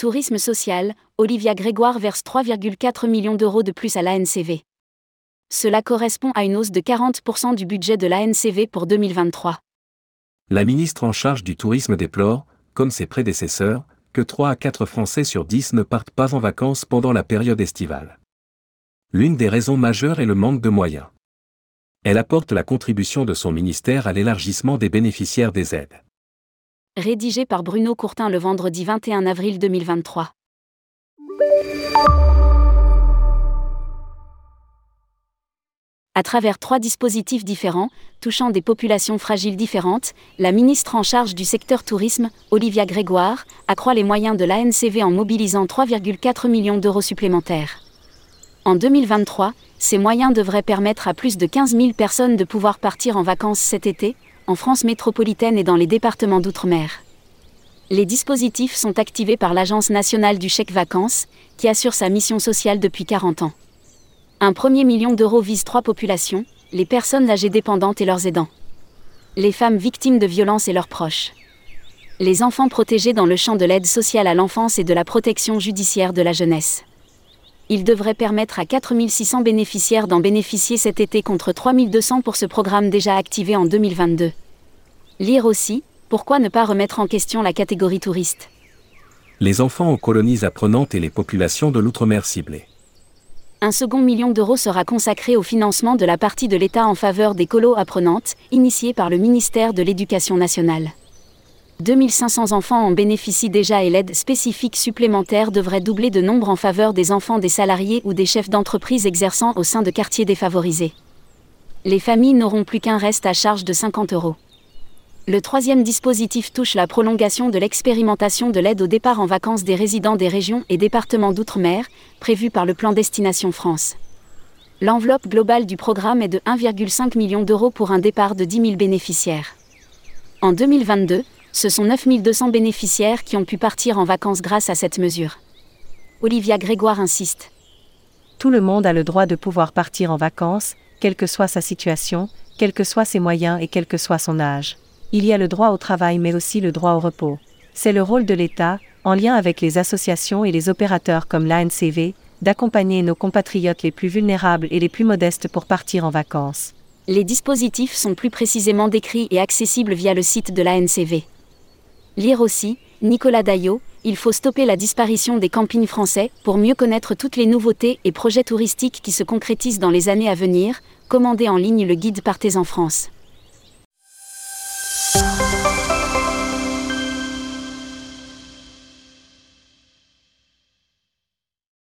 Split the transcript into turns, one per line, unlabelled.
Tourisme social, Olivia Grégoire verse 3,4 millions d'euros de plus à l'ANCV. Cela correspond à une hausse de 40% du budget de l'ANCV pour 2023.
La ministre en charge du tourisme déplore, comme ses prédécesseurs, que 3 à 4 Français sur 10 ne partent pas en vacances pendant la période estivale. L'une des raisons majeures est le manque de moyens. Elle apporte la contribution de son ministère à l'élargissement des bénéficiaires des aides.
Rédigé par Bruno Courtin le vendredi 21 avril 2023. À travers trois dispositifs différents, touchant des populations fragiles différentes, la ministre en charge du secteur tourisme, Olivia Grégoire, accroît les moyens de l'ANCV en mobilisant 3,4 millions d'euros supplémentaires. En 2023, ces moyens devraient permettre à plus de 15 000 personnes de pouvoir partir en vacances cet été, en France métropolitaine et dans les départements d'outre-mer. Les dispositifs sont activés par l'Agence nationale du chèque vacances, qui assure sa mission sociale depuis 40 ans. Un premier million d'euros vise trois populations, les personnes âgées dépendantes et leurs aidants. Les femmes victimes de violences et leurs proches. Les enfants protégés dans le champ de l'aide sociale à l'enfance et de la protection judiciaire de la jeunesse il devrait permettre à 4600 bénéficiaires d'en bénéficier cet été contre 3200 pour ce programme déjà activé en 2022. Lire aussi, pourquoi ne pas remettre en question la catégorie touriste?
Les enfants aux colonies apprenantes et les populations de l'outre-mer ciblées.
Un second million d'euros sera consacré au financement de la partie de l'État en faveur des colos apprenantes, initiée par le ministère de l'Éducation nationale. 2500 enfants en bénéficient déjà et l'aide spécifique supplémentaire devrait doubler de nombre en faveur des enfants des salariés ou des chefs d'entreprise exerçant au sein de quartiers défavorisés. Les familles n'auront plus qu'un reste à charge de 50 euros. Le troisième dispositif touche la prolongation de l'expérimentation de l'aide au départ en vacances des résidents des régions et départements d'outre-mer, prévue par le plan Destination France. L'enveloppe globale du programme est de 1,5 million d'euros pour un départ de 10 000 bénéficiaires. En 2022, ce sont 9200 bénéficiaires qui ont pu partir en vacances grâce à cette mesure. Olivia Grégoire insiste.
Tout le monde a le droit de pouvoir partir en vacances, quelle que soit sa situation, quels que soient ses moyens et quel que soit son âge. Il y a le droit au travail mais aussi le droit au repos. C'est le rôle de l'État, en lien avec les associations et les opérateurs comme l'ANCV, d'accompagner nos compatriotes les plus vulnérables et les plus modestes pour partir en vacances.
Les dispositifs sont plus précisément décrits et accessibles via le site de l'ANCV. Lire aussi, Nicolas Daillot, il faut stopper la disparition des campings français pour mieux connaître toutes les nouveautés et projets touristiques qui se concrétisent dans les années à venir, commandez en ligne le guide Partez en France.